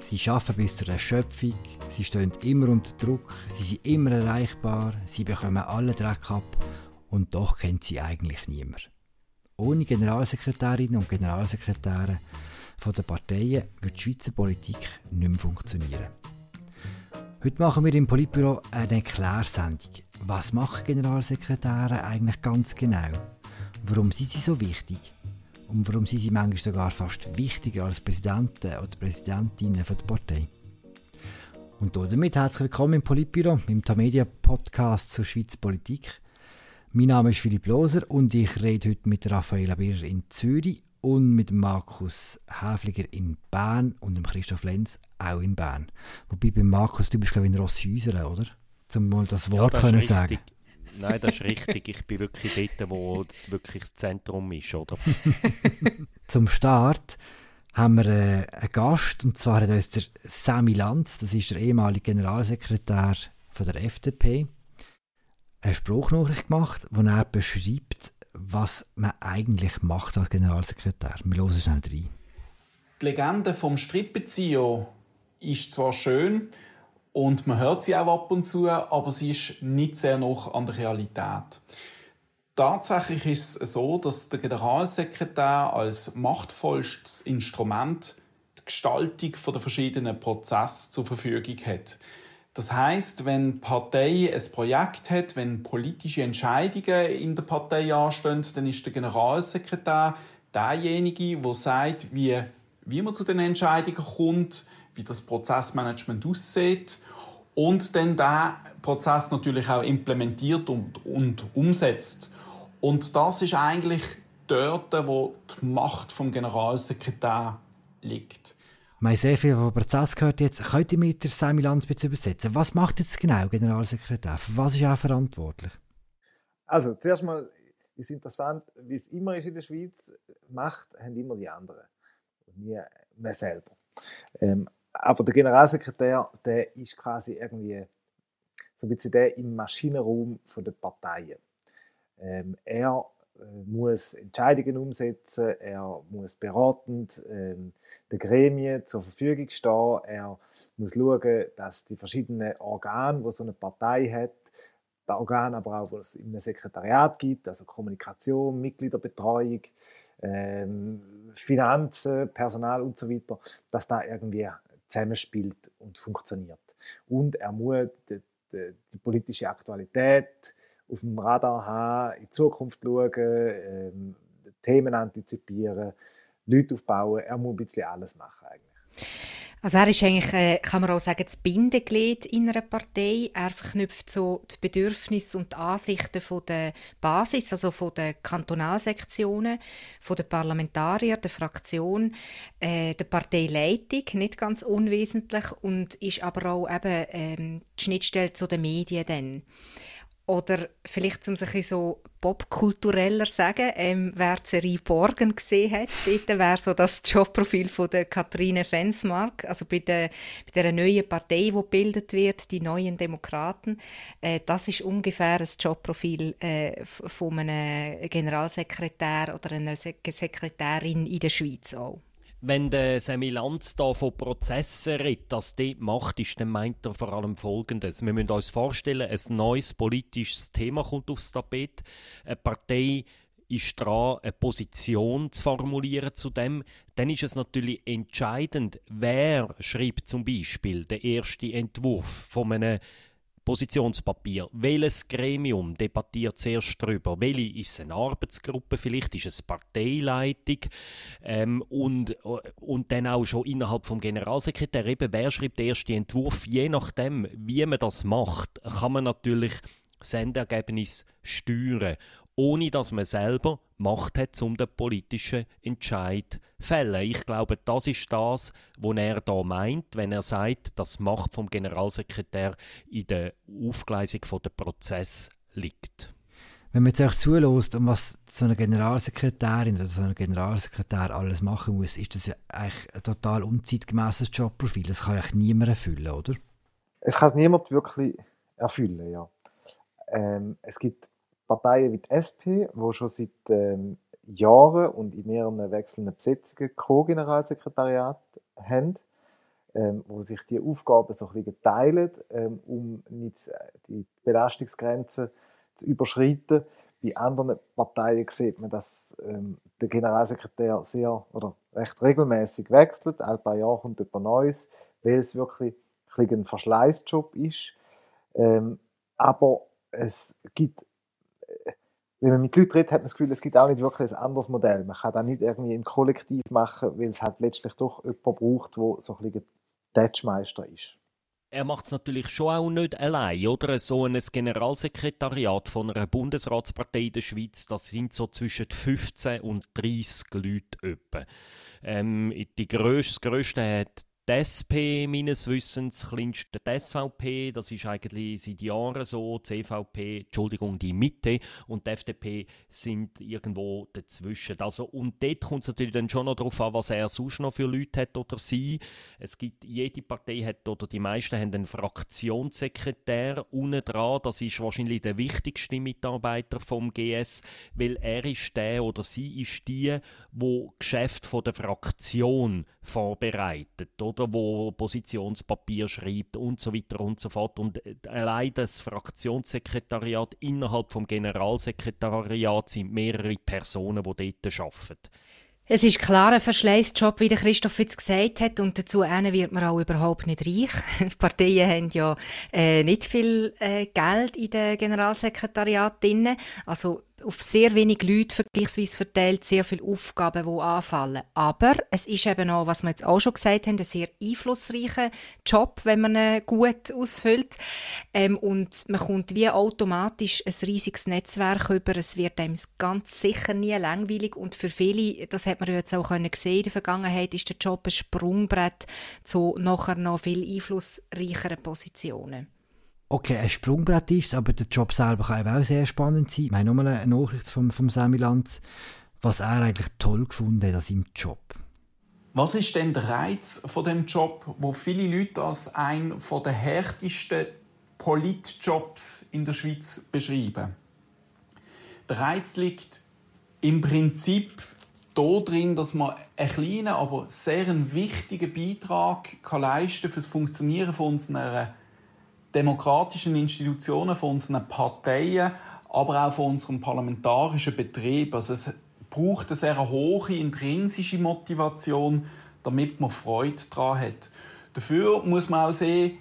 Sie arbeiten bis zur Erschöpfung, sie stehen immer unter Druck, sie sind immer erreichbar, sie bekommen alle Dreck ab und doch kennt sie eigentlich niemand. Ohne Generalsekretärinnen und Generalsekretäre von den Parteien wird die Schweizer Politik nicht mehr funktionieren. Heute machen wir im Politbüro eine Erklärsendung. Was machen Generalsekretäre eigentlich ganz genau? Warum sind sie so wichtig? Und warum sind sie manchmal sogar fast wichtiger als Präsidenten oder Präsidentinnen der Partei? Und damit herzlich willkommen im Politbüro, im Tamedia Podcast zur Schweizer Politik. Mein Name ist Philipp Loser und ich rede heute mit Raffaella Birrer in Zürich und mit Markus Häfliger in Bern und dem Christoph Lenz auch in Bern. Wobei bei Markus, du bist glaube ich in Rosshäusern, oder? Um mal das Wort ja, das können sagen. Nein, das ist richtig. Ich bin wirklich dort, wo wirklich das Zentrum ist, oder? Zum Start haben wir äh, einen Gast, und zwar hat uns der Sami Lanz, das ist der ehemalige Generalsekretär von der FDP, eine Spruchnachricht gemacht, wo er beschreibt, was man eigentlich macht als Generalsekretär. Wir hören schnell rein. Die Legende vom Strippenzieher ist zwar schön und man hört sie auch ab und zu, aber sie ist nicht sehr noch an der Realität. Tatsächlich ist es so, dass der Generalsekretär als machtvollstes Instrument die Gestaltung der verschiedenen Prozesse zur Verfügung hat. Das heißt, wenn die Partei ein Projekt hat, wenn politische Entscheidungen in der Partei anstehen, dann ist der Generalsekretär derjenige, der sagt, wie, wie man zu den Entscheidungen kommt, wie das Prozessmanagement aussieht und dann der Prozess natürlich auch implementiert und, und umsetzt. Und das ist eigentlich dort, wo die Macht vom Generalsekretär liegt. Wir haben sehr viel vom Prozess gehört jetzt. Könnt ihr mit der Sami Landsbitz übersetzen? Was macht jetzt genau Generalsekretär? Für was ist er verantwortlich? Also, zuerst mal ist interessant, wie es immer ist in der Schweiz, Macht haben immer die anderen und nie mehr selber. Ähm, aber der Generalsekretär, der ist quasi irgendwie so ein bisschen der im Maschinenraum der Parteien. Ähm, er äh, muss Entscheidungen umsetzen, er muss beratend ähm, den Gremien zur Verfügung stehen, er muss schauen, dass die verschiedenen Organe, die so eine Partei hat, die Organe aber auch, die es im Sekretariat gibt, also Kommunikation, Mitgliederbetreuung, ähm, Finanzen, Personal und so weiter, dass da irgendwie zusammenspielt und funktioniert. Und er muss die, die, die politische Aktualität auf dem Radar haben, in die Zukunft schauen, ähm, Themen antizipieren, Leute aufbauen. Er muss ein bisschen alles machen eigentlich. Also er ist eigentlich, äh, kann man auch sagen, das Bindeglied in einer Partei. Er verknüpft so die Bedürfnisse und die Ansichten von der Basis, also von der Kantonalsektionen, von den Parlamentarier, der Fraktion, äh, der Parteileitung, nicht ganz unwesentlich, und ist aber auch eben ähm, die Schnittstelle zu den Medien dann. Oder vielleicht, um sich so popkultureller sagen, ähm, wer Serie Borgen gesehen hat, dort wäre so das Jobprofil von der Kathrine Fensmark, also bei der, bei der neuen Partei, die gebildet wird, die Neuen Demokraten. Äh, das ist ungefähr das Jobprofil äh, von einem Generalsekretär oder einer Sekretärin in der Schweiz auch. Wenn der Semi Lanz da von Prozessen redet, das dort macht, ist, dann meint er vor allem Folgendes. Wir müssen uns vorstellen, ein neues politisches Thema kommt aufs Tapet. Eine Partei ist dran, eine Position zu formulieren zu dem, dann ist es natürlich entscheidend, wer schreibt zum Beispiel den ersten Entwurf von einem Positionspapier. Welches Gremium debattiert zuerst darüber? Welche ist eine Arbeitsgruppe? Vielleicht ist es Parteileitung? Ähm, und, und dann auch schon innerhalb vom Generalsekretär. Eben, wer schreibt den ersten Entwurf? Je nachdem, wie man das macht, kann man natürlich das Endergebnis steuern ohne dass man selber Macht hat, um den politischen Entscheid zu fällen. Ich glaube, das ist das, was er da meint, wenn er sagt, dass die Macht vom Generalsekretär in der Aufgleisung der Prozess liegt. Wenn man jetzt auch zulässt, was so eine Generalsekretärin oder so ein Generalsekretär alles machen muss, ist das ja eigentlich ein total unzeitgemäßes Jobprofil. Das kann eigentlich niemand erfüllen, oder? Es kann es niemand wirklich erfüllen, ja. Ähm, es gibt Parteien wie die SP, die schon seit ähm, Jahren und in mehreren wechselnden Besetzungen Co-Generalsekretariat haben. ähm, wo sich die Aufgaben so ein bisschen teilen, ähm, um nicht äh, die Belastungsgrenzen zu überschreiten. Bei anderen Parteien sieht man, dass ähm, der Generalsekretär sehr oder recht regelmäßig wechselt. Ein paar Jahre kommt jemand Neues, weil es wirklich ein, ein Verschleißjob ist. Ähm, aber es gibt, wenn man mit Leuten redet, hat man das Gefühl, es gibt auch nicht wirklich ein anderes Modell. Man kann das nicht irgendwie im Kollektiv machen, weil es halt letztlich doch jemand braucht, der so ein bisschen Tatschmeister ist. Er macht es natürlich schon auch nicht allein, oder? So ein Generalsekretariat von einer Bundesratspartei in der Schweiz, das sind so zwischen 15 und 30 Leute etwa. Ähm, die grösste, das grösste hat die SP meines Wissens, kleinste die SVP, das ist eigentlich seit Jahren so, die CVP, Entschuldigung, die Mitte und die FDP sind irgendwo dazwischen. Also, und dort kommt es natürlich dann schon noch darauf an, was er sonst noch für Leute hat oder sie. Es gibt, jede Partei hat, oder die meisten haben einen Fraktionssekretär unten dran, das ist wahrscheinlich der wichtigste Mitarbeiter vom GS, weil er ist der oder sie ist die, wo Geschäft von der Fraktion vorbereitet, oder? Oder wo Positionspapier schreibt und so weiter und so fort. Und äh, allein das Fraktionssekretariat innerhalb vom Generalsekretariat sind mehrere Personen, die dort arbeiten. Es ist klar ein Verschleißjob, wie der Christoph jetzt gesagt hat, und dazu wird man auch überhaupt nicht reich. Die Parteien haben ja äh, nicht viel äh, Geld in den Generalsekretariat drin. Also auf sehr wenig Leute vergleichsweise verteilt, sehr viele Aufgaben, die anfallen. Aber es ist eben auch, was wir jetzt auch schon gesagt haben, ein sehr einflussreicher Job, wenn man ihn gut ausfüllt. Ähm, und man kommt wie automatisch ein riesiges Netzwerk über. Es wird einem ganz sicher nie langweilig. Und für viele, das hat man jetzt auch können sehen in der Vergangenheit, ist der Job ein Sprungbrett zu nachher noch viel einflussreicheren Positionen okay, ein Sprungbrett ist aber der Job selber kann auch sehr spannend sein. Ich habe nochmal eine Nachricht vom, vom Sammy Lanz, was er eigentlich toll gefunden hat an seinem Job. Was ist denn der Reiz von dem Job, wo viele Leute als einen der härtesten Politjobs in der Schweiz beschreiben? Der Reiz liegt im Prinzip darin, dass man einen kleinen, aber sehr wichtigen Beitrag leisten kann für das Funktionieren von unserer demokratischen Institutionen, von unseren Parteien, aber auch von unserem parlamentarischen Betrieb. Also es braucht eine sehr hohe intrinsische Motivation, damit man Freude daran hat. Dafür muss man auch sehen,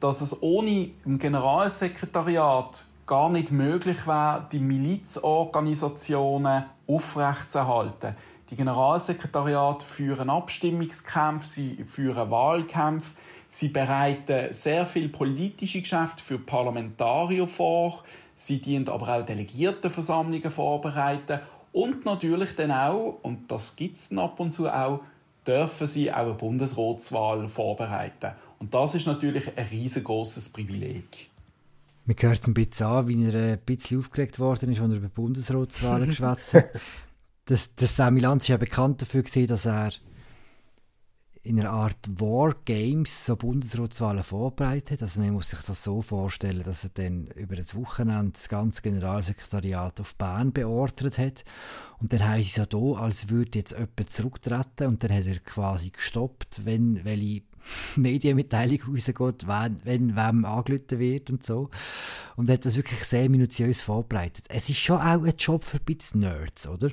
dass es ohne ein Generalsekretariat gar nicht möglich wäre, die Milizorganisationen aufrechtzuerhalten. Die Generalsekretariate führen Abstimmungskämpfe, sie führen Wahlkämpfe, Sie bereiten sehr viel politische Geschäfte für Parlamentarier vor. Sie dienen aber auch Delegiertenversammlungen vorbereiten. Und natürlich dann auch, und das gibt es ab und zu auch, dürfen sie auch eine Bundesratswahl vorbereiten. Und das ist natürlich ein riesengroßes Privileg. Man hört es ein bisschen an, wie er ein bisschen aufgeregt worden ist, als er über Bundesratswahlen geschwätzt hat. Das, das Sammy Lanz ist ja bekannt dafür, dass er in einer Art Wargames so Bundesratswahlen vorbereitet. Also man muss sich das so vorstellen, dass er dann über das Wochenende das ganze Generalsekretariat auf Bern beordert hat. Und dann heisst es ja da, als würde jetzt jemand zurücktreten und dann hat er quasi gestoppt, wenn welche Medienmitteilung rausgeht, wenn, wenn wem angelötet wird und so. Und er hat das wirklich sehr minutiös vorbereitet. Es ist schon auch ein Job für ein Nerds, oder?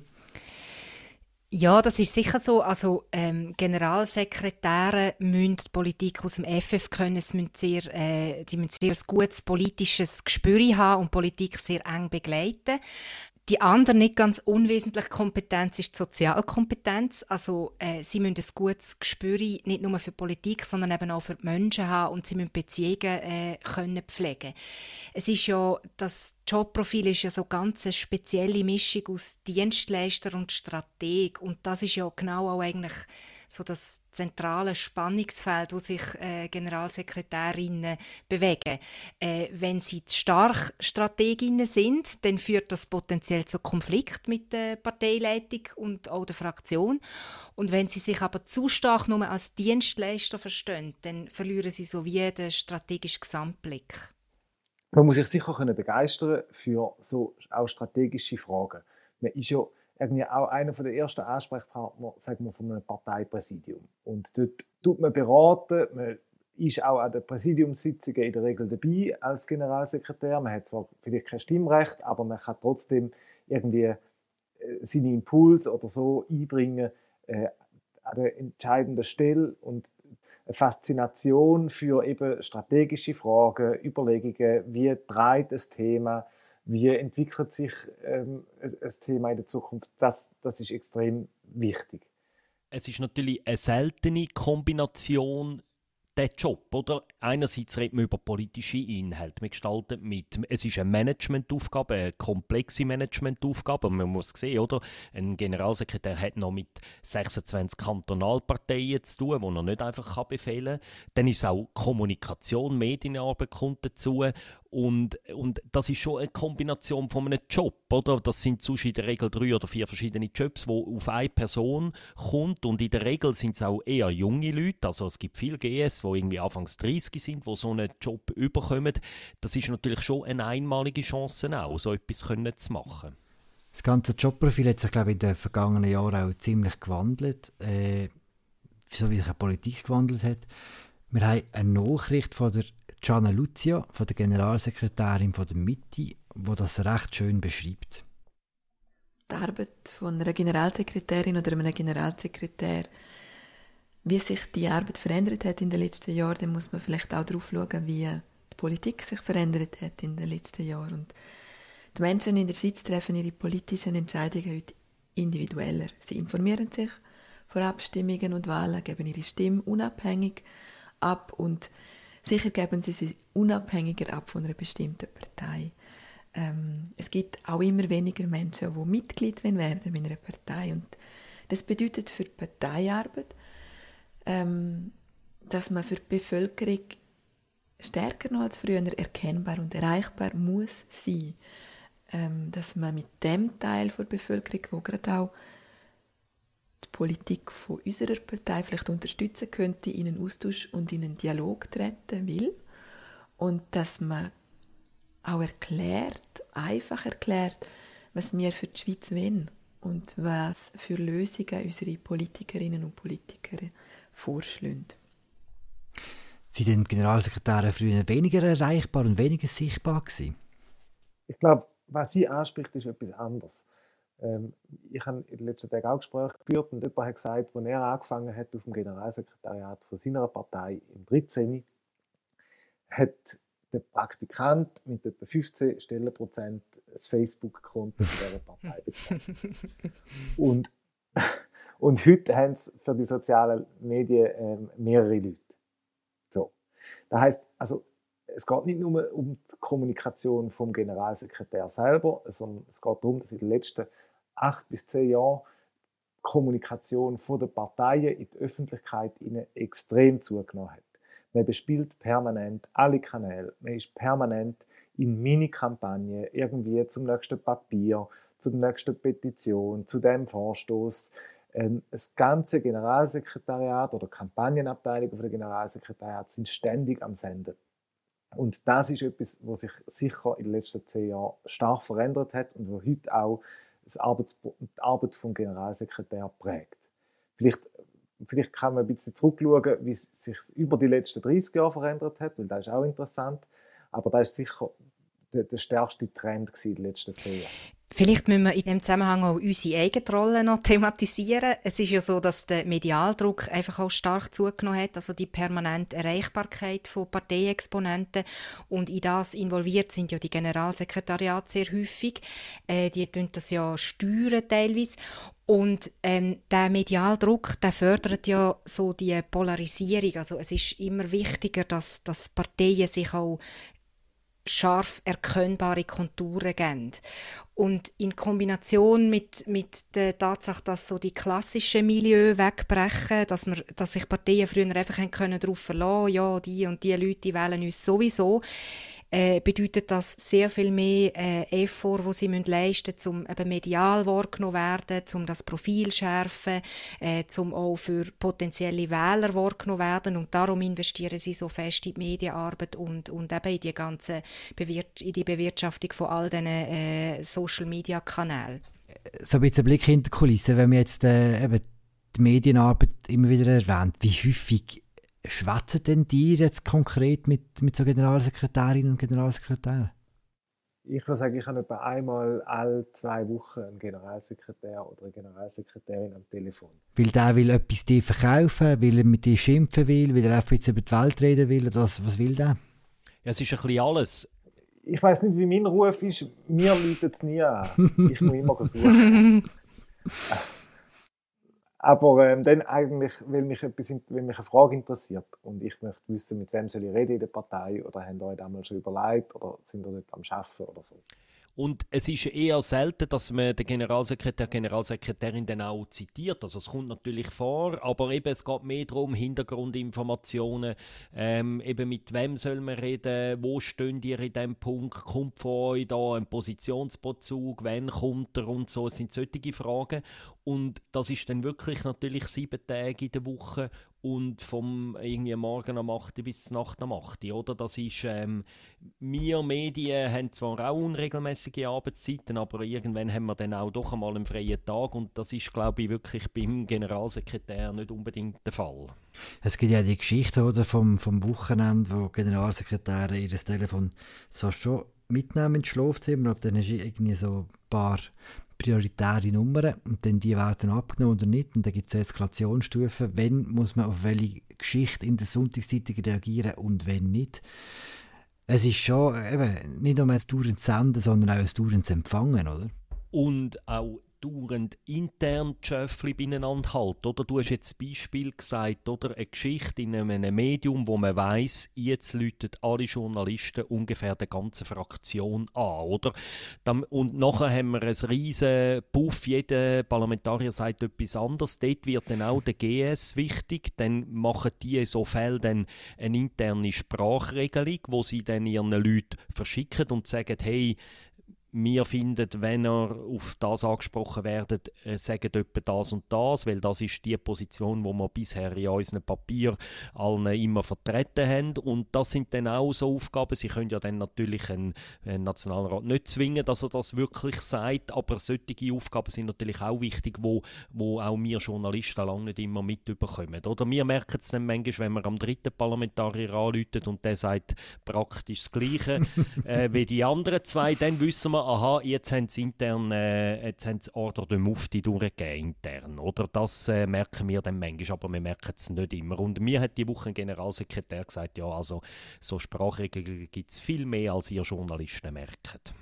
Ja, das ist sicher so. Also ähm, Generalsekretäre müssen die Politik aus dem FF können, sie müssen sehr, äh, die müssen sehr ein gutes politisches Gespür haben und Politik sehr eng begleiten. Die andere nicht ganz unwesentliche Kompetenz ist die Sozialkompetenz. Also äh, sie müssen ein gutes Gespür nicht nur für Politik, sondern eben auch für die Menschen haben und sie müssen Beziehungen äh, können pflegen. Es ist ja das Jobprofil ist ja so ganz eine spezielle Mischung aus Dienstleister und Strateg und das ist ja genau auch eigentlich so das zentrale Spannungsfeld, wo sich äh, Generalsekretärinnen bewegen. Äh, wenn sie stark Strateginnen sind, dann führt das potenziell zu Konflikt mit der Parteileitung und auch der Fraktion. Und wenn sie sich aber zu stark nur als Dienstleister verstehen, dann verlieren sie so wie den strategischen Gesamtblick. Man muss sich sicher begeistern für so auch strategische Fragen. Man ist ja irgendwie auch einer der ersten Ansprechpartner, sagen wir, von einem Parteipräsidium. Und dort tut man beraten, man ist auch an den Präsidiumssitzungen in der Regel dabei als Generalsekretär. Man hat zwar vielleicht kein Stimmrecht, aber man kann trotzdem irgendwie äh, seine Impulse oder so einbringen äh, an der entscheidenden Stelle und eine Faszination für eben strategische Fragen, Überlegungen, wie treibt das Thema, wie entwickelt sich ähm, das Thema in der Zukunft, das, das ist extrem wichtig. Es ist natürlich eine seltene Kombination der Job, oder? Einerseits reden wir über politische Inhalte. Wir gestalten mit, es ist eine Managementaufgabe, eine komplexe Managementaufgabe. Man muss sehen, oder? Ein Generalsekretär hat noch mit 26 Kantonalparteien zu tun, wo er nicht einfach befehlen kann. Dann ist auch Kommunikation, Medienarbeit kommt dazu. Und, und das ist schon eine Kombination von einem Job, oder? Das sind sonst in der Regel drei oder vier verschiedene Jobs, wo auf eine Person kommt. Und in der Regel sind es auch eher junge Leute. Also es gibt viele GS, die irgendwie anfangs 30 sind, die so einen Job überkommen. Das ist natürlich schon eine einmalige Chance auch, so etwas können zu machen. Das ganze Jobprofil hat sich, glaube ich, in den vergangenen Jahren auch ziemlich gewandelt, äh, so wie sich die Politik gewandelt hat. Wir haben eine Nachricht von der Gianna Lucia, von der Generalsekretärin von der Mitte, wo das recht schön beschreibt. Die Arbeit von einer Generalsekretärin oder einem Generalsekretär wie sich die Arbeit verändert hat in den letzten Jahren, dann muss man vielleicht auch darauf schauen, wie die Politik sich verändert hat in den letzten Jahren. Und die Menschen in der Schweiz treffen ihre politischen Entscheidungen heute individueller. Sie informieren sich vor Abstimmungen und Wahlen, geben ihre Stimme unabhängig ab und sicher geben sie sie unabhängiger ab von einer bestimmten Partei. Ähm, es gibt auch immer weniger Menschen, die Mitglied werden in einer Partei und das bedeutet für die Parteiarbeit ähm, dass man für die Bevölkerung stärker noch als früher erkennbar und erreichbar muss sein. Ähm, dass man mit dem Teil der Bevölkerung, wo gerade auch die Politik von unserer Partei vielleicht unterstützen könnte, in einen Austausch und in einen Dialog treten will. Und dass man auch erklärt, einfach erklärt, was wir für die Schweiz wollen und was für Lösungen unsere Politikerinnen und Politiker vorschlagen. Sind denn Generalsekretäre früher weniger erreichbar und weniger sichtbar gewesen? Ich glaube, was sie anspricht, ist etwas anderes. Ähm, ich habe in den letzten Tagen auch Gespräche geführt und jemand hat gesagt, als er angefangen hat auf dem Generalsekretariat von seiner Partei im 13. hat der Praktikant mit etwa 15 Stellenprozent das Facebook-Konto dieser Partei und und heute haben es für die sozialen Medien ähm, mehrere Leute. So. Das heißt, also, es geht nicht nur um die Kommunikation vom Generalsekretär selber, sondern es geht darum, dass in den letzten acht bis zehn Jahren Kommunikation von den Parteien in die Öffentlichkeit extrem zugenommen hat. Man bespielt permanent alle Kanäle, man ist permanent in Mini-Kampagnen, irgendwie zum nächsten Papier, zum nächsten Petition, zu dem Vorstoß, ähm, das ganze Generalsekretariat oder Kampagnenabteilung von der Generalsekretariat sind ständig am Senden. Und das ist etwas, was sich sicher in den letzten zehn Jahren stark verändert hat und wo heute auch das Arbeits die Arbeit vom Generalsekretär prägt. Vielleicht, vielleicht kann man ein bisschen zurückschauen, wie es sich über die letzten 30 Jahre verändert hat, weil das ist auch interessant. Aber das ist sicher der, der stärkste Trend in den letzten zehn Jahren. Vielleicht müssen wir in dem Zusammenhang auch unsere eigene Rolle noch thematisieren. Es ist ja so, dass der Medialdruck einfach auch stark zugenommen hat, also die permanente Erreichbarkeit von Parteiexponenten und in das involviert sind ja die Generalsekretariate sehr häufig. Äh, die tun das ja steuern teilweise und ähm, der Medialdruck, der fördert ja so die Polarisierung. Also es ist immer wichtiger, dass, dass Parteien sich auch scharf erkennbare Konturen geben. Und in Kombination mit, mit der Tatsache, dass so die klassischen Milieu wegbrechen, dass, wir, dass sich Parteien früher einfach darauf verlassen können, ja, die und die Leute wählen uns sowieso, äh, bedeutet das sehr viel mehr äh, Effort, wo sie müssen leisten müssen, um eben medial wahrgenommen werden, um das Profil zu schärfen, äh, um auch für potenzielle Wähler wahrgenommen werden und darum investieren sie so fest in die Medienarbeit und, und eben in die ganze Bewir in die Bewirtschaftung von all diesen äh, Social-Media-Kanälen. so ein bisschen Blick hinter die Kulissen, wenn wir jetzt äh, eben die Medienarbeit immer wieder erwähnt, wie häufig schwätzen denn die jetzt konkret mit, mit so Generalsekretärinnen und Generalsekretären? Ich würde sagen, ich habe etwa einmal alle zwei Wochen einen Generalsekretär oder eine Generalsekretärin am Telefon. Weil der will etwas dir verkaufen, weil er mit dir schimpfen will, weil er einfach ein bisschen über die Welt reden will oder was, was will der? Ja, es ist ein bisschen alles. Ich weiß nicht, wie mein Ruf ist. Mir läutet es nie an. Ich muss immer suchen. Aber ähm, dann eigentlich, weil mich, etwas, weil mich eine Frage interessiert. Und ich möchte wissen, mit wem soll ich reden in der Partei? Oder haben euch damals schon überlegt? Oder sind ihr nicht am Arbeiten oder so. Und es ist eher selten, dass man den Generalsekretär, Generalsekretärin dann auch zitiert. Also es kommt natürlich vor, aber eben es geht mehr darum, Hintergrundinformationen, ähm, eben mit wem soll man reden, wo stehen ihr in diesem Punkt, kommt von euch da ein Positionsbezug, wann kommt er und so, es sind solche Fragen. Und das ist dann wirklich natürlich sieben Tage in der Woche und vom irgendwie Morgen am 8 bis Nacht am 8, oder? Das ist, ähm, wir Medien haben zwar auch unregelmäßige Arbeitszeiten, aber irgendwann haben wir dann auch doch einmal einen freien Tag und das ist, glaube ich, wirklich beim Generalsekretär nicht unbedingt der Fall. Es gibt ja die Geschichte oder, vom, vom Wochenende, wo Generalsekretäre ihr Telefon zwar schon mitnehmen ins Schlafzimmer, aber dann du irgendwie so ein paar prioritäre Nummern und dann die werden abgenommen oder nicht. Und dann gibt es eine Eskalationsstufe, wenn muss man auf welche Geschichte in der Sonntagszeitung reagieren und wenn nicht. Es ist schon eben, nicht nur ein dauerndes Senden, sondern auch ein dauerndes Empfangen, oder? Und auch dauernd intern die Schöffli beieinander halten. Oder du hast jetzt ein Beispiel gesagt, oder eine Geschichte in einem Medium, wo man weiß, jetzt läuten alle Journalisten ungefähr der ganze Fraktion an, oder? Und nachher haben wir einen riesen Puff, jeder Parlamentarier sagt etwas anderes. Dort wird dann auch der GS wichtig, dann machen die so Fällen dann eine interne Sprachregelung, wo sie dann ihren Leuten verschicken und sagen, hey, wir finden, wenn er auf das angesprochen werdet, äh, sagen etwa das und das, weil das ist die Position, wo wir bisher in unseren Papier allen immer vertreten haben. Und das sind dann auch so Aufgaben. Sie können ja dann natürlich einen, einen Nationalrat nicht zwingen, dass er das wirklich sagt, aber solche Aufgaben sind natürlich auch wichtig, wo, wo auch wir Journalisten lange nicht immer mitbekommen. Oder wir merken es dann manchmal, wenn wir am dritten Parlamentarier anrufen und der sagt praktisch das Gleiche äh, wie die anderen zwei, dann wissen wir, aha, jetzt haben sie intern, äh, jetzt haben sie Order de Mufti durchgegeben intern, oder? Das äh, merken wir dann manchmal, aber wir merken es nicht immer. Und mir hat die Woche ein Generalsekretär gesagt, ja, also so Sprachregeln gibt es viel mehr, als ihr Journalisten merkt.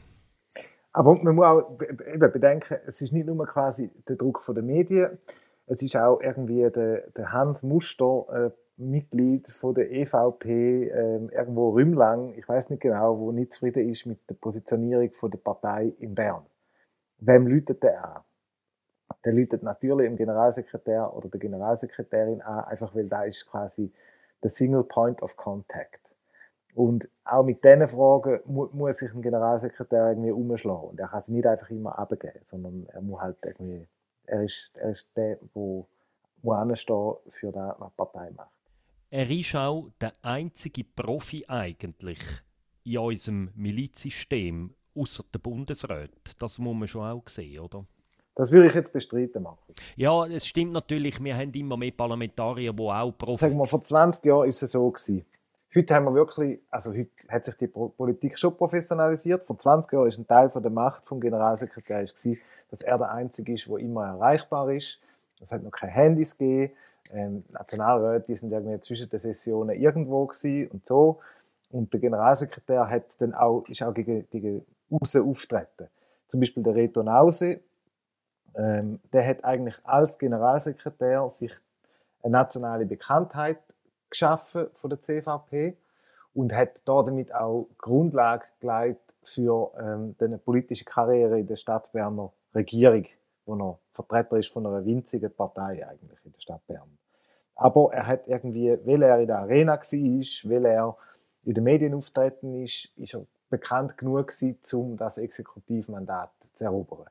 Aber man muss auch eben bedenken, es ist nicht nur quasi der Druck der Medien, es ist auch irgendwie der, der Hans Muster, äh, Mitglied von der EVP ähm, irgendwo Rümlang, ich weiß nicht genau, wo nicht zufrieden ist mit der Positionierung von der Partei in Bern. Wem läutet der an? Der läutet natürlich im Generalsekretär oder der Generalsekretärin an, einfach weil da ist quasi der Single Point of Contact. Und auch mit diesen Fragen mu muss sich ein Generalsekretär irgendwie umschlagen. Und er kann sie nicht einfach immer abgeben, sondern er muss halt irgendwie, er ist, er ist der, der anstehen für das, was die Partei macht er ist auch der einzige Profi eigentlich in unserem Milizsystem, außer der Bundesrat. Das muss man schon auch sehen, oder? Das würde ich jetzt bestreiten, Markus. Ja, es stimmt natürlich, wir haben immer mehr Parlamentarier, die auch Profi... Sagen wir, vor 20 Jahren war es so. Gewesen. Heute haben wir wirklich, also heute hat sich die Politik schon professionalisiert. Vor 20 Jahren war ein Teil von der Macht vom Generalsekretär, dass er der Einzige ist, der immer erreichbar ist. Es hat noch keine Handys gegeben ähm, Nationalräte, die sind irgendwie zwischen den Sessionen irgendwo und so. Und der Generalsekretär hat dann auch, ist auch gegen, gegen außen auftreten. Zum Beispiel der Reto Nause, ähm, der hat eigentlich als Generalsekretär sich eine nationale Bekanntheit geschaffen von der CVP und hat damit auch Grundlage gelegt für ähm, eine politische Karriere in der Stadtberner Regierung wo er Vertreter ist von einer winzigen Partei eigentlich in der Stadt Bern. Aber er hat irgendwie, weil er in der Arena war, weil er in den Medien auftreten ist, ist er bekannt genug gewesen, um das Exekutivmandat zu erobern.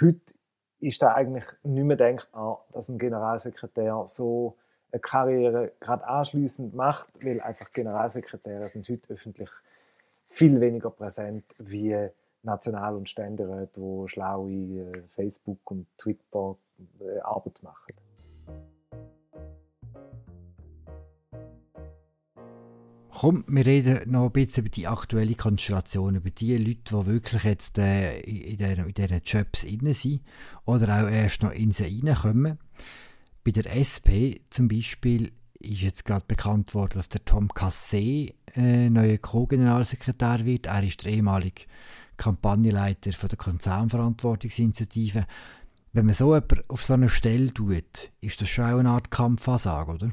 Heute ist da eigentlich nicht mehr denkbar, dass ein Generalsekretär so eine Karriere gerade anschließend macht, weil einfach Generalsekretäre sind heute öffentlich viel weniger präsent wie National- und Ständeräte, die schlaue äh, Facebook- und Twitter-Arbeit äh, machen. Komm, wir reden noch ein bisschen über die aktuelle Konstellation, über die Leute, die wirklich jetzt äh, in, der, in diesen Jobs inne sind oder auch erst noch in sie reinkommen. Bei der SP zum Beispiel ist jetzt gerade bekannt worden, dass der Tom Cassé äh, neuer Co-Generalsekretär wird. Er ist der ehemalige Kampagnenleiter von der Konzernverantwortungsinitiative. Wenn man so jemanden auf so eine Stelle tut, ist das schon auch eine Art Kampfansage, oder?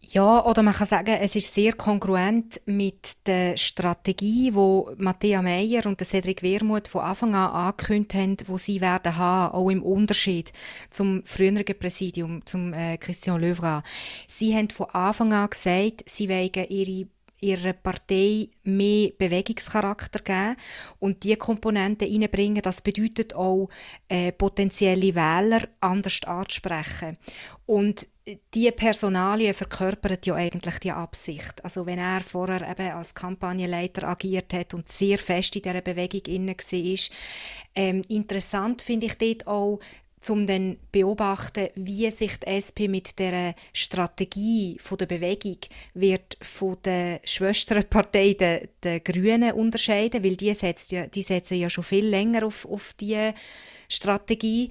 Ja, oder man kann sagen, es ist sehr kongruent mit der Strategie, wo Matthäa Meyer und Cedric Wermuth von Anfang an angekündigt haben, wo sie werden haben, auch im Unterschied zum früheren Präsidium, zum äh, Christian Löwra. Sie haben von Anfang an gesagt, sie wollen ihre ihrer Partei mehr Bewegungscharakter geben und die Komponenten reinbringen. Das bedeutet auch, äh, potenzielle Wähler anders anzusprechen. Und die Personalien verkörpern ja eigentlich die Absicht. Also wenn er vorher eben als Kampagnenleiter agiert hat und sehr fest in dieser Bewegung inne war, ähm, interessant finde ich dort auch, um dann beobachten, wie sich die SP mit der Strategie der Bewegung wird von der Schwesterpartei der, der Grünen unterscheiden, weil die, setzt ja, die setzen ja schon viel länger auf, auf diese Strategie.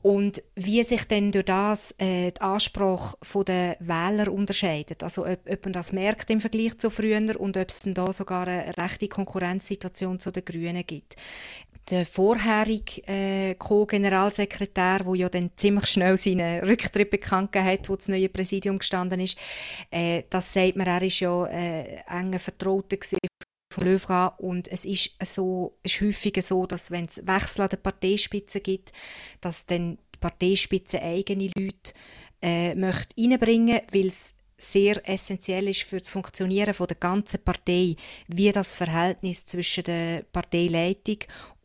Und wie sich dann durch das äh, die Ansprache der Wähler unterscheidet. Also ob, ob man das merkt im Vergleich zu früher und ob es dann da sogar eine rechte Konkurrenzsituation zu den Grünen gibt der vorherige äh, Co-Generalsekretär, wo ja dann ziemlich schnell seinen Rücktritt bekannt hat, wo das neue Präsidium gestanden ist, äh, das sagt man, er ist ja äh, enger Vertrauter von Löwra und es ist so, ist häufig so, dass wenn es Wechsel an der Parteispitze gibt, dass dann die Parteispitze eigene Leute äh, möchte reinbringen, weil es sehr essentiell ist für das Funktionieren der ganzen Partei, wie das Verhältnis zwischen der Parteileitung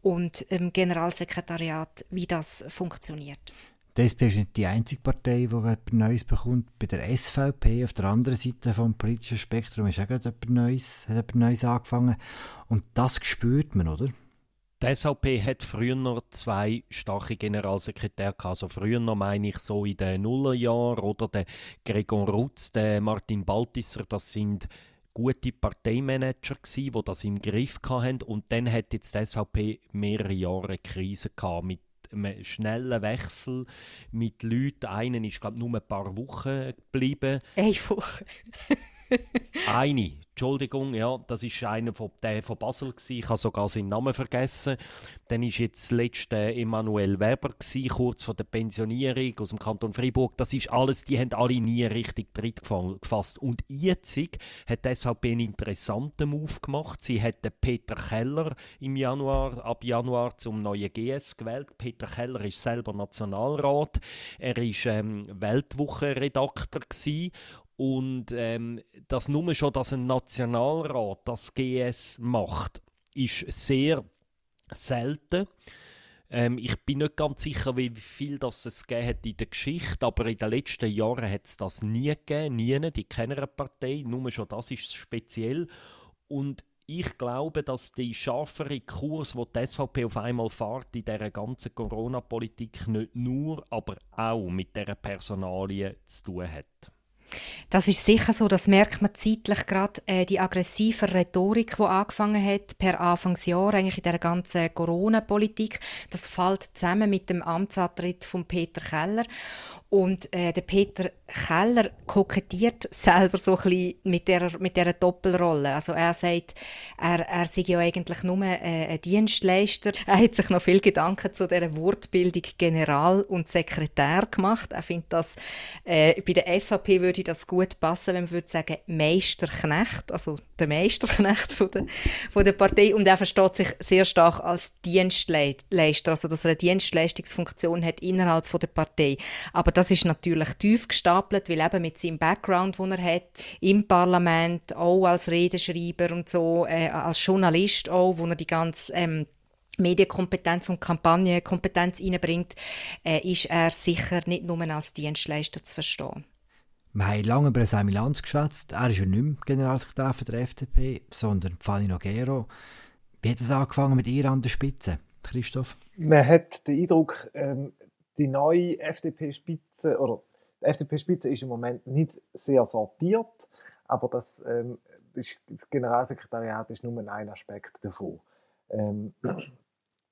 und im Generalsekretariat, wie das funktioniert. Die SP ist nicht die einzige Partei, die etwas Neues bekommt. Bei der SVP auf der anderen Seite des politischen Spektrum ist auch etwas Neues, hat etwas Neues angefangen. Und das spürt man, oder? Die SVP hat früher noch zwei starke Generalsekretäre gehabt. Also früher noch meine ich so in den Nullerjahren oder der Gregor Rutz, der Martin Baltisser, das sind gute Parteimanager gsi, die das im Griff hatten. Und dann hat jetzt die SVP mehrere Jahre Krise gehabt mit einem schnellen Wechsel mit Leuten. Einen ist, glaube nur ein paar Wochen geblieben. Eine Woche. Eine, Entschuldigung, ja, das ist einer von, der von Basel gewesen. Ich habe sogar seinen Namen vergessen. Dann ist jetzt letzte Emanuel Weber gewesen, kurz vor der Pensionierung aus dem Kanton Freiburg. Das ist alles, die haben alle nie richtig Tritt gefasst. Und jetzt hat die SVP einen interessanten Move gemacht. Sie hat Peter Keller im Januar, ab Januar zum neuen GS gewählt. Peter Keller ist selber Nationalrat. Er ist ähm, Weltwochenredakteur und ähm, das nur schon, dass ein Nationalrat das GS macht, ist sehr selten. Ähm, ich bin nicht ganz sicher, wie viel das es hat in der Geschichte, aber in den letzten Jahren hat es das nie gegeben, nie, die keiner Partei, nur schon das ist speziell. Und ich glaube, dass die scharfere Kurs, wo die SVP auf einmal fährt in dieser ganzen Corona-Politik, nicht nur, aber auch mit dieser Personalie zu tun hat. Das ist sicher so, das merkt man zeitlich gerade äh, die aggressive Rhetorik, die angefangen hat per Anfangsjahr, eigentlich in der ganzen Corona-Politik. Das fällt zusammen mit dem Amtsantritt von Peter Keller und äh, der Peter Keller kokettiert selber so ein bisschen mit dieser, mit dieser Doppelrolle. Also er sagt, er, er sei ja eigentlich nur äh, ein Dienstleister. Er hat sich noch viel Gedanken zu dieser Wortbildung General und Sekretär gemacht. Er findet das, äh, bei der SAP würde das gut passen, wenn man würde sagen Meisterknecht, also der Meisterknecht von der, von der Partei. Und er versteht sich sehr stark als Dienstleister, also dass er eine Dienstleistungsfunktion hat innerhalb von der Partei. Aber das ist natürlich tief gestapelt, weil eben mit seinem Background, den er hat, im Parlament, auch als Redenschreiber und so, äh, als Journalist auch, wo er die ganze ähm, Medienkompetenz und Kampagnenkompetenz reinbringt, äh, ist er sicher nicht nur als Dienstleister zu verstehen. Wir haben lange über Sami Lanz geschwätzt. Er ist ja nicht mehr Generalsekretär der FDP, sondern Fanny Nogero. Wie hat es angefangen mit ihr an der Spitze, Christoph? Man hat den Eindruck, ähm, die neue FDP-Spitze oder die FDP-Spitze ist im Moment nicht sehr sortiert, aber das, ähm, das Generalsekretariat ist nur ein Aspekt davon.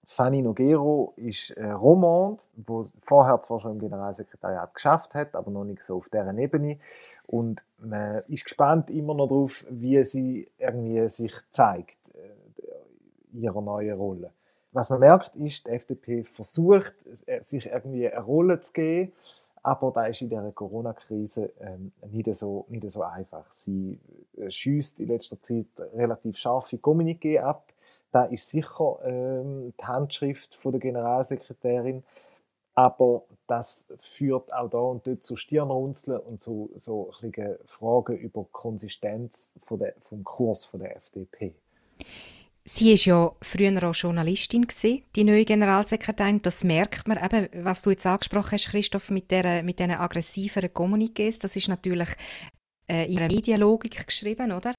Fanny Nogero ist äh, Romand, wo vorher zwar schon im Generalsekretariat geschafft hat, aber noch nicht so auf deren Ebene. Und man ist gespannt immer noch darauf, wie sie irgendwie sich zeigt äh, in ihrer neuen Rolle. Was man merkt, ist, die FDP versucht, äh, sich irgendwie eine Rolle zu geben, aber da ist in der Corona-Krise ähm, nicht, so, nicht so einfach. Sie äh, schießt in letzter Zeit relativ scharfe Kommuniqué ab da ist sicher ähm, die Handschrift von der Generalsekretärin, aber das führt auch da und dort zu Stirnrunzeln und zu so Fragen über die Konsistenz von der, vom Kurs von der FDP. Sie ist ja früher auch Journalistin gewesen, die neue Generalsekretärin. Das merkt man eben, was du jetzt angesprochen hast, Christoph, mit der mit diesen aggressiveren Kommuniqués. Das ist natürlich äh, ihre Medienlogik geschrieben, oder?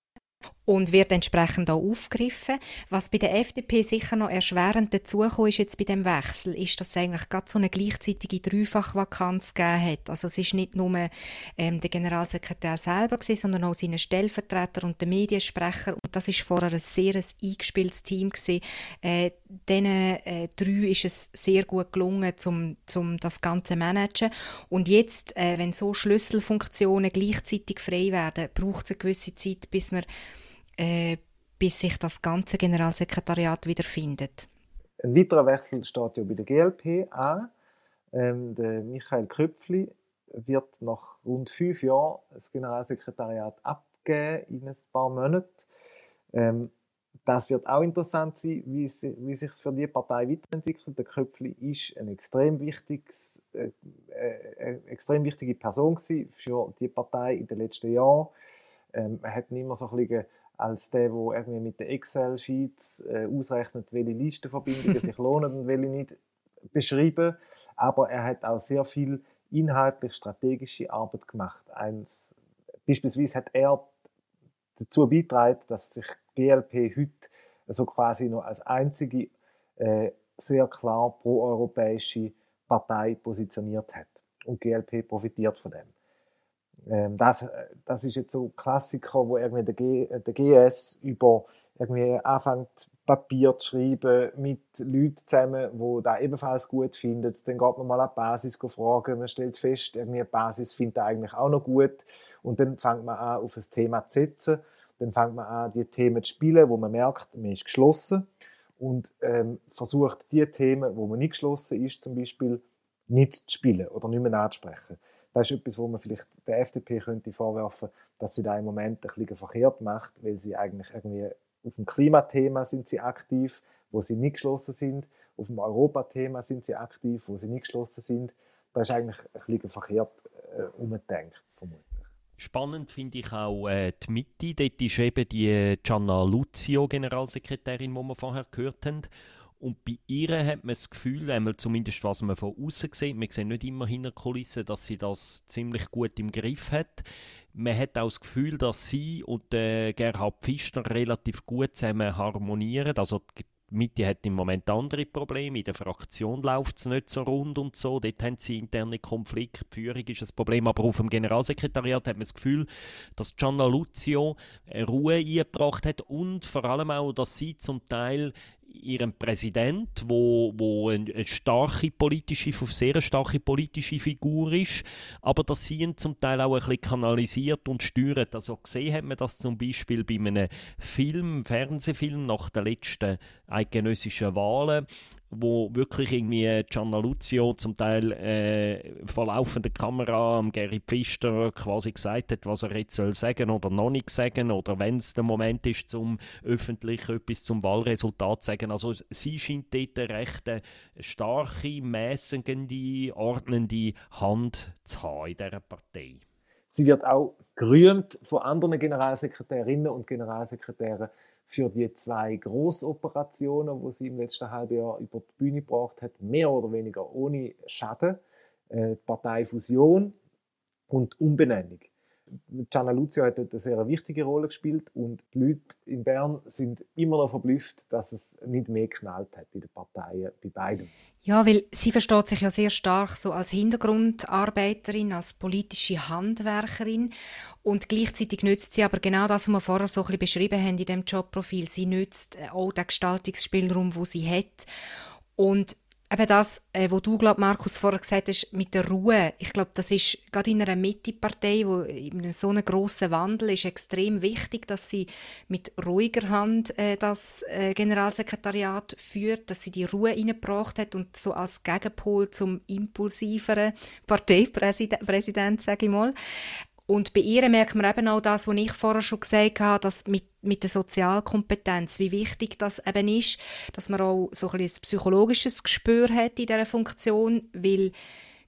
Und wird entsprechend auch aufgegriffen. Was bei der FDP sicher noch erschwerend dazugekommen ist jetzt bei dem Wechsel, ist, dass es eigentlich gerade so eine gleichzeitige Dreifachvakanz gegeben hat. Also es ist nicht nur ähm, der Generalsekretär selber gewesen, sondern auch seine Stellvertreter und der Mediensprecher. Und das ist vorher ein sehr ein eingespieltes Team gewesen. Äh, diesen äh, drei ist es sehr gut gelungen, um zum das Ganze zu managen. Und jetzt, äh, wenn so Schlüsselfunktionen gleichzeitig frei werden, braucht es eine gewisse Zeit, bis man äh, bis sich das ganze Generalsekretariat wiederfindet. Ein weiterer Wechsel steht ja bei der GLP an. Ähm, der Michael Köpfli wird nach rund fünf Jahren das Generalsekretariat abgeben in ein paar Monaten. Ähm, das wird auch interessant sein, wie, wie sich für die Partei weiterentwickelt. Der Köpfli ist eine extrem, wichtiges, äh, äh, extrem wichtige Person für die Partei in den letzten Jahren. Ähm, er hat immer so ein bisschen als der, der irgendwie mit den Excel-Sheets äh, ausrechnet, welche Listenverbindungen sich lohnen und welche nicht, beschrieben. Aber er hat auch sehr viel inhaltlich strategische Arbeit gemacht. Eins, beispielsweise hat er dazu beigetragen, dass sich GLP heute so quasi noch als einzige äh, sehr klar pro-europäische Partei positioniert hat. Und GLP profitiert von dem. Ähm, das, das ist jetzt so ein Klassiker, wo irgendwie der, G, der GS über irgendwie anfängt Papier zu schreiben mit Leuten zusammen, wo da ebenfalls gut findet. Dann geht man mal an die Basis fragen, man stellt fest, irgendwie die Basis findet eigentlich auch noch gut und dann fängt man an, auf ein Thema zu setzen. Dann fängt man an, die Themen zu spielen, wo man merkt, man ist geschlossen und ähm, versucht, die Themen, wo man nicht geschlossen ist, zum Beispiel nicht zu spielen oder nicht mehr anzusprechen. Das ist etwas, wo man vielleicht der FDP könnte vorwerfen, dass sie da im Moment ein bisschen verkehrt macht, weil sie eigentlich irgendwie auf dem Klimathema sind sie aktiv, wo sie nicht geschlossen sind. Auf dem Europathema sind sie aktiv, wo sie nicht geschlossen sind. Da ist eigentlich ein bisschen verkehrt äh, umgedenkt, vermutlich. Spannend finde ich auch äh, die Mitte. Dort ist eben die Gianna Luzio, Generalsekretärin, die wir vorher gehört haben. Und bei ihr hat man das Gefühl, einmal zumindest was man von außen sieht, man sieht nicht immer hinter Kulissen, dass sie das ziemlich gut im Griff hat. Man hat auch das Gefühl, dass sie und äh, Gerhard Pfister relativ gut zusammen harmonieren. Also die Mitte hat im Moment andere Probleme. In der Fraktion läuft es nicht so rund und so. Dort haben sie interne Konflikte. Die Führung ist ein Problem. Aber auf dem Generalsekretariat hat man das Gefühl, dass Gianna Luzio Ruhe eingebracht hat und vor allem auch, dass sie zum Teil ihrem Präsident, wo, wo eine starke politische, sehr starke politische Figur ist, aber dass sie ihn zum Teil auch ein bisschen kanalisiert und steuert. Also gesehen hat man das zum Beispiel bei einem Film, Fernsehfilm nach den letzten eidgenössischen Wahlen, wo wirklich irgendwie Gianna Lucio zum Teil äh, vor laufender Kamera am Gary Pfister quasi gesagt hat, was er jetzt soll sagen oder noch nicht sagen oder wenn es der Moment ist, zum öffentlich etwas zum Wahlresultat zu sagen. Also sie scheint dort eine recht starke, mäßigende, ordnende Hand zu haben in dieser Partei. Sie wird auch gerühmt von anderen Generalsekretärinnen und Generalsekretären für die zwei Großoperationen, wo sie im letzten halben Jahr über die Bühne gebracht hat, mehr oder weniger ohne Schaden, äh, Parteifusion und Umbenennung. Gianna Lucio hat dort eine sehr wichtige Rolle gespielt und die Leute in Bern sind immer noch verblüfft, dass es nicht mehr knallt hat in den Parteien bei beiden. Ja, weil sie versteht sich ja sehr stark so als Hintergrundarbeiterin, als politische Handwerkerin und gleichzeitig nützt sie aber genau das, was wir vorher so ein bisschen beschrieben haben in dem Jobprofil. Sie nützt auch den Gestaltungsspielraum, wo sie hat und eben das, äh, wo du, glaub, Markus, vorher gesagt hast, mit der Ruhe. Ich glaube, das ist gerade in einer Mitte-Partei, in so einem grossen Wandel ist extrem wichtig, dass sie mit ruhiger Hand äh, das äh, Generalsekretariat führt, dass sie die Ruhe reingebracht hat und so als Gegenpol zum impulsiveren Parteipräsident, sage ich mal, und bei ihr merkt man eben auch das, was ich vorher schon gesagt habe, dass mit, mit der Sozialkompetenz, wie wichtig das eben ist, dass man auch so ein, ein psychologisches Gespür hat in dieser Funktion, weil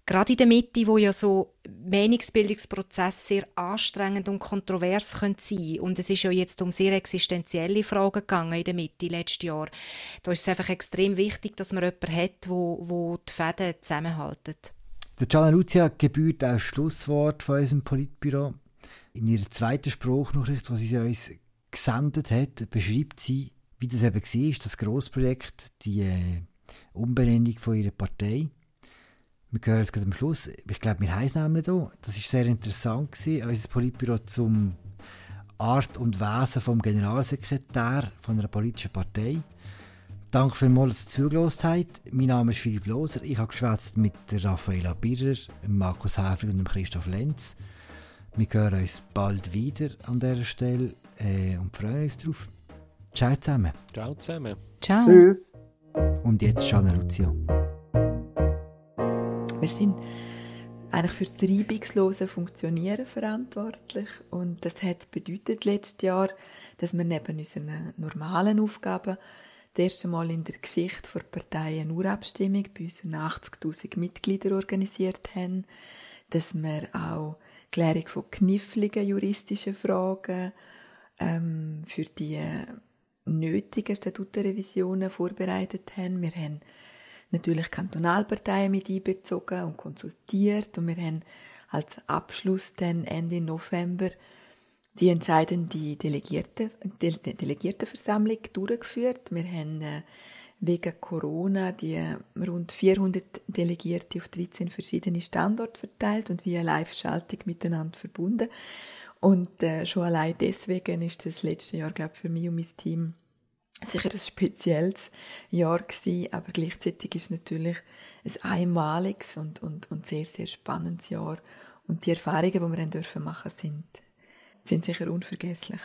gerade in der Mitte, wo ja so Meinungsbildungsprozesse sehr anstrengend und kontrovers können sein und es ist ja jetzt um sehr existenzielle Fragen gegangen in der Mitte letztes Jahr, da ist es einfach extrem wichtig, dass man jemanden hat, wo, wo die Fäden zusammenhaltet. Der Gianna Lucia gebührt auch Schlusswort von unserem Politbüro. In ihrer zweiten Spruchnachricht, die sie uns gesendet hat, beschreibt sie, wie das eben war, das Grossprojekt, die äh, Umbenennung von ihrer Partei. Wir hören es gerade am Schluss. Ich glaube, wir heißen nämlich hier. Das war sehr interessant gewesen, unser Politbüro zum Art und Wesen vom Generalsekretär von einer politischen Partei. Danke vielmals, dass ihr zugelassen habt. Mein Name ist Philipp Loser. Ich habe geschwätzt mit Raffaella Birrer, Markus Häfling und Christoph Lenz. Wir hören uns bald wieder an dieser Stelle äh, und freuen uns darauf. Ciao zusammen. Ciao zusammen. Ciao. Tschüss. Und jetzt Shana Lucio. Wir sind eigentlich für das reibungslose Funktionieren verantwortlich und das hat bedeutet letztes Jahr, dass wir neben unseren normalen Aufgaben das erste Mal in der Geschichte der Partei eine Urabstimmung bei unseren 80.000 Mitgliedern organisiert haben, dass wir auch Klärung von kniffligen juristischen Fragen ähm, für die nötigen Statutenrevisionen vorbereitet haben. Wir haben natürlich Kantonalparteien mit einbezogen und konsultiert und wir haben als Abschluss dann Ende November die entscheidende Delegierte, De Delegiertenversammlung durchgeführt. Wir haben äh, wegen Corona die äh, rund 400 Delegierte auf 13 verschiedene Standorte verteilt und via Live-Schaltung miteinander verbunden. Und äh, schon allein deswegen ist das letzte Jahr, glaube ich, für mich und mein Team sicher ein spezielles Jahr gewesen, aber gleichzeitig ist es natürlich ein einmaliges und, und, und sehr, sehr spannendes Jahr. Und die Erfahrungen, die wir dann dürfen machen, sind sind sicher unvergesslich.